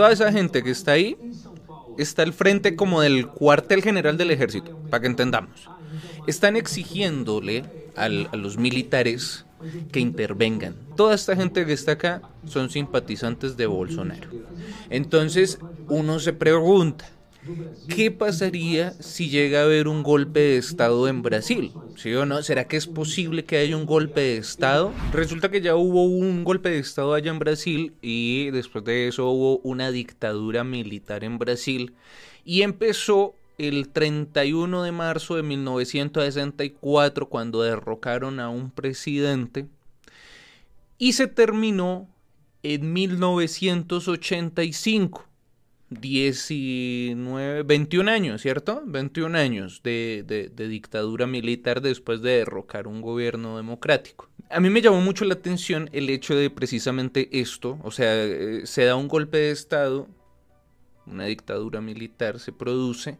toda esa gente que está ahí está al frente como del cuartel general del ejército, para que entendamos. Están exigiéndole a los militares que intervengan. Toda esta gente que está acá son simpatizantes de Bolsonaro. Entonces uno se pregunta, ¿Qué pasaría si llega a haber un golpe de Estado en Brasil? ¿Sí o no? ¿Será que es posible que haya un golpe de Estado? Resulta que ya hubo un golpe de Estado allá en Brasil y después de eso hubo una dictadura militar en Brasil y empezó el 31 de marzo de 1964 cuando derrocaron a un presidente y se terminó en 1985 19, 21 años, ¿cierto? 21 años de, dictadura militar después de derrocar un gobierno democrático. A mí me llamó mucho la atención el hecho de precisamente esto, o sea, eh, se da un golpe de Estado, una dictadura militar se produce,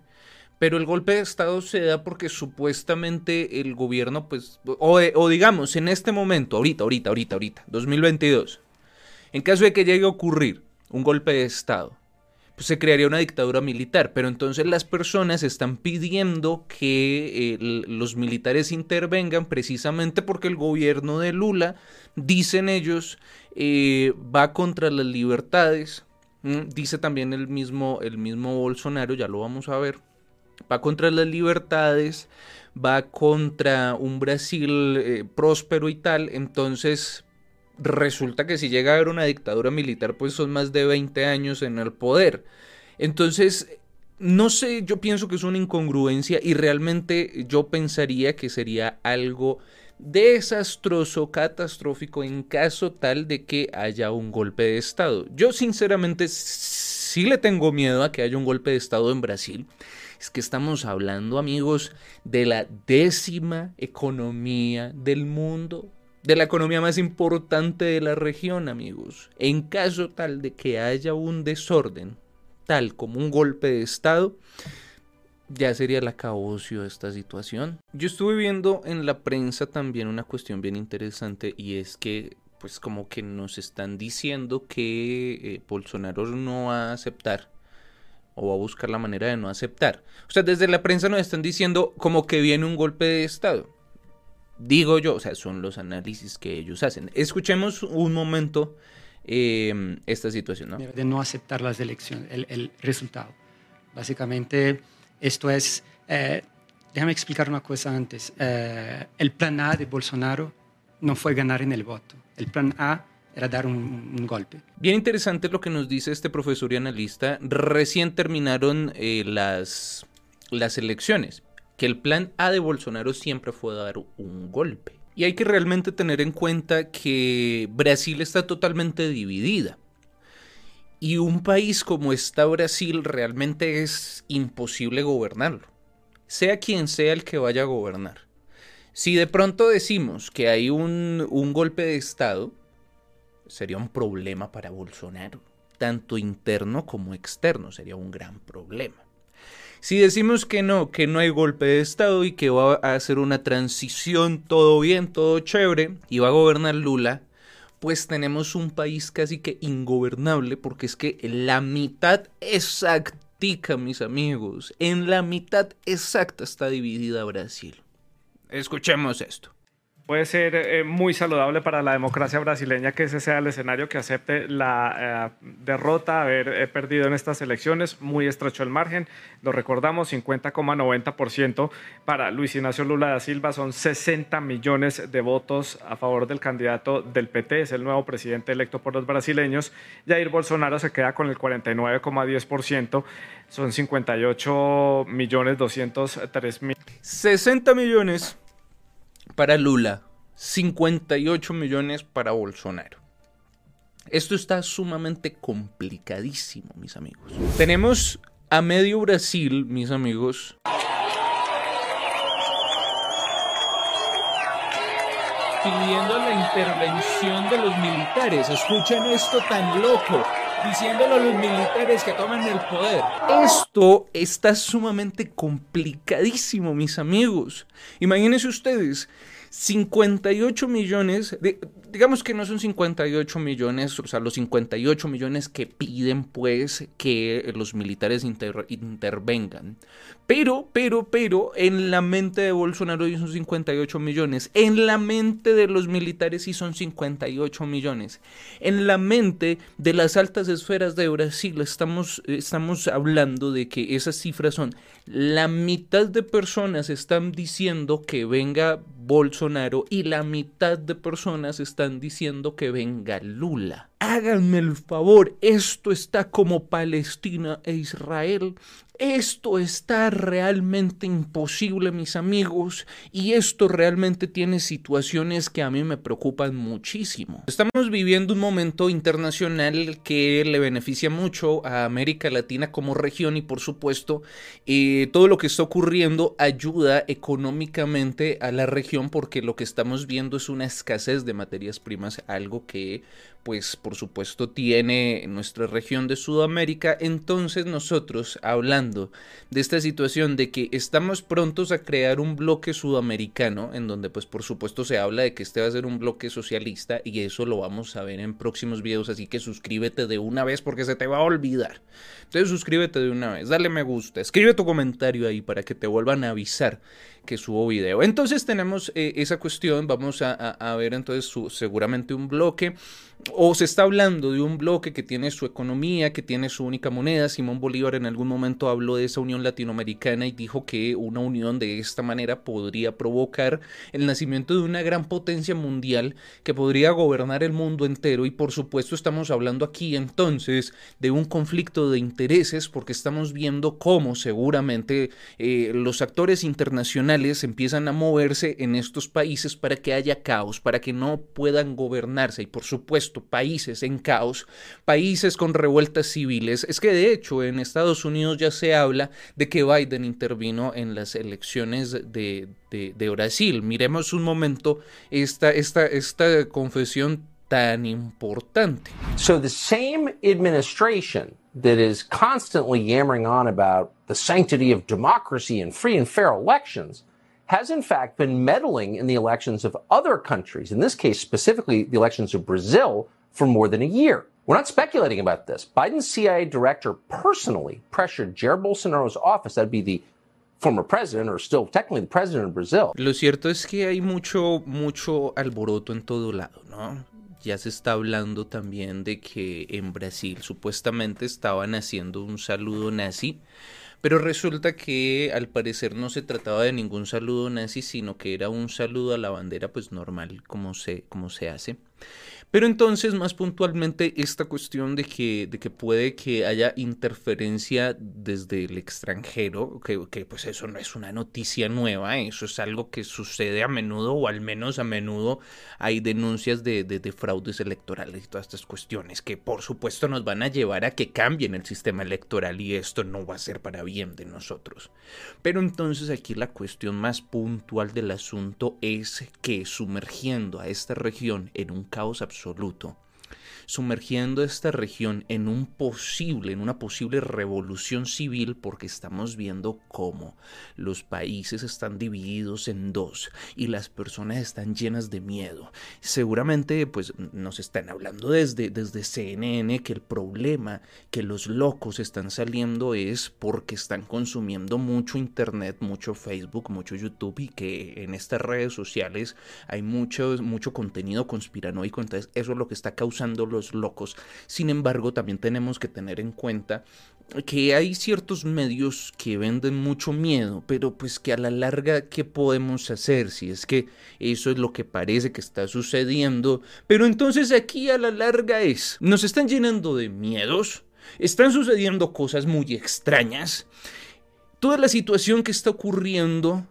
pero el golpe de Estado se da porque supuestamente el gobierno, pues, o, o digamos, en este momento, ahorita, ahorita, ahorita, ahorita, 2022, en caso de que llegue a ocurrir un golpe de Estado, se crearía una dictadura militar. Pero entonces las personas están pidiendo que eh, los militares intervengan precisamente porque el gobierno de Lula, dicen ellos, eh, va contra las libertades. Dice también el mismo, el mismo Bolsonaro, ya lo vamos a ver, va contra las libertades, va contra un Brasil eh, próspero y tal. Entonces, resulta que si llega a haber una dictadura militar, pues son más de 20 años en el poder. Entonces, no sé, yo pienso que es una incongruencia y realmente yo pensaría que sería algo desastroso, catastrófico en caso tal de que haya un golpe de Estado. Yo sinceramente sí le tengo miedo a que haya un golpe de Estado en Brasil. Es que estamos hablando, amigos, de la décima economía del mundo de la economía más importante de la región, amigos. En caso tal de que haya un desorden, tal como un golpe de Estado, ya sería la caocio de esta situación. Yo estuve viendo en la prensa también una cuestión bien interesante y es que pues como que nos están diciendo que eh, Bolsonaro no va a aceptar o va a buscar la manera de no aceptar. O sea, desde la prensa nos están diciendo como que viene un golpe de Estado. Digo yo, o sea, son los análisis que ellos hacen. Escuchemos un momento eh, esta situación, ¿no? De no aceptar las elecciones, el, resultado. Básicamente, esto es, eh, déjame explicar una cosa antes. Eh, el plan A de Bolsonaro no fue ganar en el voto. El plan A era dar un, un, golpe. Bien interesante lo que nos dice este profesor y analista. Recién terminaron las, las elecciones que el plan A de Bolsonaro siempre fue dar un golpe. Y hay que realmente tener en cuenta que Brasil está totalmente dividida. Y un país como está Brasil realmente es imposible gobernarlo. Sea quien sea el que vaya a gobernar. Si de pronto decimos que hay un, un golpe de Estado, sería un problema para Bolsonaro. Tanto interno como externo sería un gran problema. Si decimos que no, que no hay golpe de Estado y que va a hacer una transición, todo bien, todo chévere, y va a gobernar Lula, pues tenemos un país casi que ingobernable, porque es que la mitad exactica, mis amigos, en la mitad exacta está dividida Brasil. Escuchemos esto puede ser eh, muy saludable para la democracia brasileña que ese sea el escenario que acepte la eh, derrota, haber eh, perdido en estas elecciones, muy estrecho el margen, lo recordamos, 50,90% para Luis Ignacio Lula da Silva, son 60 millones de votos a favor del candidato del PT, es el nuevo presidente electo por los brasileños, Jair Bolsonaro se queda con el 49,10%, son 58 millones 203 mil. 60 millones para Lula, 58 millones para Bolsonaro. Esto está sumamente complicadísimo, mis amigos. Tenemos a medio Brasil, mis amigos. Pidiendo la intervención de los militares. Escuchen esto tan loco diciéndolo a los militares que tomen el poder. Esto está sumamente complicadísimo, mis amigos. Imagínense ustedes, 58 millones, digamos que no son 58 millones, o sea, los 58 millones que piden pues que los militares intervengan. Pero, pero, pero, en la mente de Bolsonaro son 58 millones. En la mente de los militares sí son 58 millones. En la mente de las altas esferas de Brasil estamos, estamos hablando de que esas cifras son la mitad de personas están diciendo que venga Bolsonaro y la mitad de personas están diciendo que venga Lula. Háganme el favor, esto está como Palestina e Israel esto está realmente imposible, mis amigos, y esto realmente tiene situaciones que a mí me preocupan muchísimo. Estamos viviendo un momento internacional que le beneficia mucho a América Latina como región y por supuesto eh, todo lo que está ocurriendo ayuda económicamente a la región porque lo que estamos viendo es una escasez de materias primas, algo que pues por supuesto tiene nuestra región de Sudamérica, entonces nosotros hablando de esta situación de que estamos prontos a crear un bloque sudamericano, en donde pues por supuesto se habla de que este va a ser un bloque socialista y eso lo vamos a ver en próximos videos, así que suscríbete de una vez porque se te va a olvidar. Entonces suscríbete de una vez, dale me gusta, escribe tu comentario ahí para que te vuelvan a avisar que subo video. Entonces tenemos eh, esa cuestión, vamos a, ver entonces seguramente un bloque o se está hablando de un bloque que tiene su economía, que tiene su única moneda. Simón Bolívar en algún momento habló de esa unión latinoamericana y dijo que una unión de esta manera podría provocar el nacimiento de una gran potencia mundial que podría gobernar el mundo entero y por supuesto estamos hablando aquí entonces de un conflicto de intereses porque estamos viendo cómo seguramente eh, los actores internacionales empiezan a moverse en estos países para que haya caos, para que no puedan gobernarse y por supuesto países en caos, países con revueltas civiles. Es que de hecho en Estados Unidos ya se habla de que Biden intervino en las elecciones de, de, Brasil. Miremos un momento esta, esta, esta confesión tan importante. So the same administration that is constantly yammering on about the sanctity of democracy and free and fair elections has in fact been meddling in the elections of other countries, in this case, specifically the elections of Brazil, for more than a year. We're not speculating about this. Biden's CIA director personally pressured Jair Bolsonaro's office, that'd be the former president, or still technically the president of Brazil. Lo cierto es que hay mucho, mucho alboroto en todo lado, ¿no? Ya se está hablando también de que en Brasil supuestamente estaban haciendo un saludo nazi Pero resulta que al parecer no se trataba de ningún saludo nazi, sino que era un saludo a la bandera pues normal como se, como se hace. Pero entonces, más puntualmente, esta cuestión de que, de que puede que haya interferencia desde el extranjero, que, que, pues eso no es una noticia nueva, eso es algo que sucede a menudo, o al menos a menudo hay denuncias de, de, de fraudes electorales y todas estas cuestiones, que por supuesto nos van a llevar a que cambien el sistema electoral y esto no va a ser para bien de nosotros. Pero entonces aquí la cuestión más puntual del asunto es que sumergiendo a esta región en un caos absoluto, sumergiendo esta región en un posible, en una posible revolución civil porque estamos viendo cómo los países están divididos en dos y las personas están llenas de miedo. Seguramente pues nos están hablando desde, desde CNN que el problema que los locos están saliendo es porque están consumiendo mucho internet, mucho Facebook, mucho YouTube y que en estas redes sociales hay mucho, mucho contenido conspiranoico, entonces eso es lo que está causando los locos. Sin embargo, también tenemos que tener en cuenta que hay ciertos medios que venden mucho miedo, pero pues que a la larga, ¿qué podemos hacer si es que eso es lo que parece que está sucediendo? Pero entonces aquí a la larga es, nos están llenando de miedos, están sucediendo cosas muy extrañas, toda la situación que está ocurriendo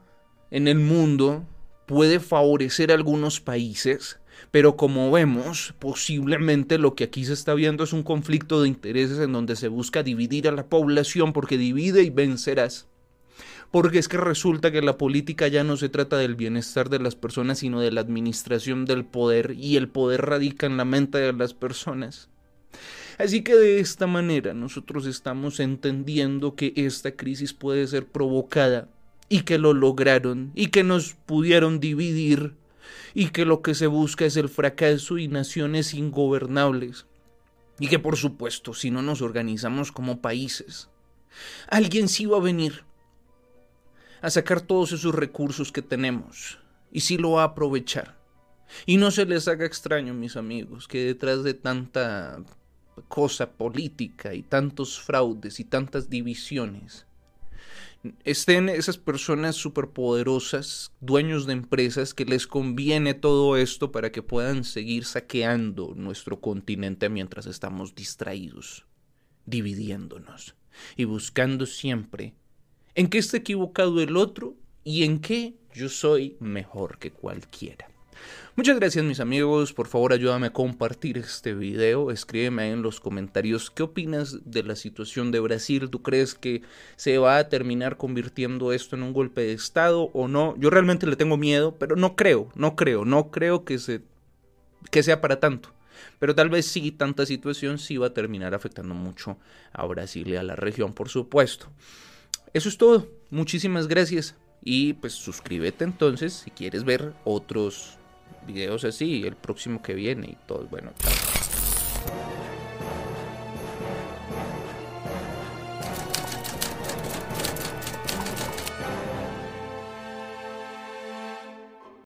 en el mundo puede favorecer a algunos países, pero como vemos, posiblemente lo que aquí se está viendo es un conflicto de intereses en donde se busca dividir a la población porque divide y vencerás. Porque es que resulta que la política ya no se trata del bienestar de las personas, sino de la administración del poder, y el poder radica en la mente de las personas. Así que de esta manera nosotros estamos entendiendo que esta crisis puede ser provocada y que lo lograron y que nos pudieron dividir y que lo que se busca es el fracaso y naciones ingobernables. Y que por supuesto, si no nos organizamos como países, alguien sí va a venir a sacar todos esos recursos que tenemos y sí lo va a aprovechar. Y no se les haga extraño, mis amigos, que detrás de tanta cosa política y tantos fraudes y tantas divisiones, estén esas personas superpoderosas, dueños de empresas, que les conviene todo esto para que puedan seguir saqueando nuestro continente mientras estamos distraídos, dividiéndonos y buscando siempre en qué está equivocado el otro y en qué yo soy mejor que cualquiera. Muchas gracias mis amigos, por favor ayúdame a compartir este video, escríbeme en los comentarios qué opinas de la situación de Brasil, ¿tú crees que se va a terminar convirtiendo esto en un golpe de estado o no? Yo realmente le tengo miedo, pero no creo, no creo, no creo que, se, que sea para tanto. Pero tal vez sí, tanta situación sí va a terminar afectando mucho a Brasil y a la región, por supuesto. Eso es todo. Muchísimas gracias. Y pues suscríbete entonces si quieres ver otros videos así, el próximo que viene y todo. Bueno, chao.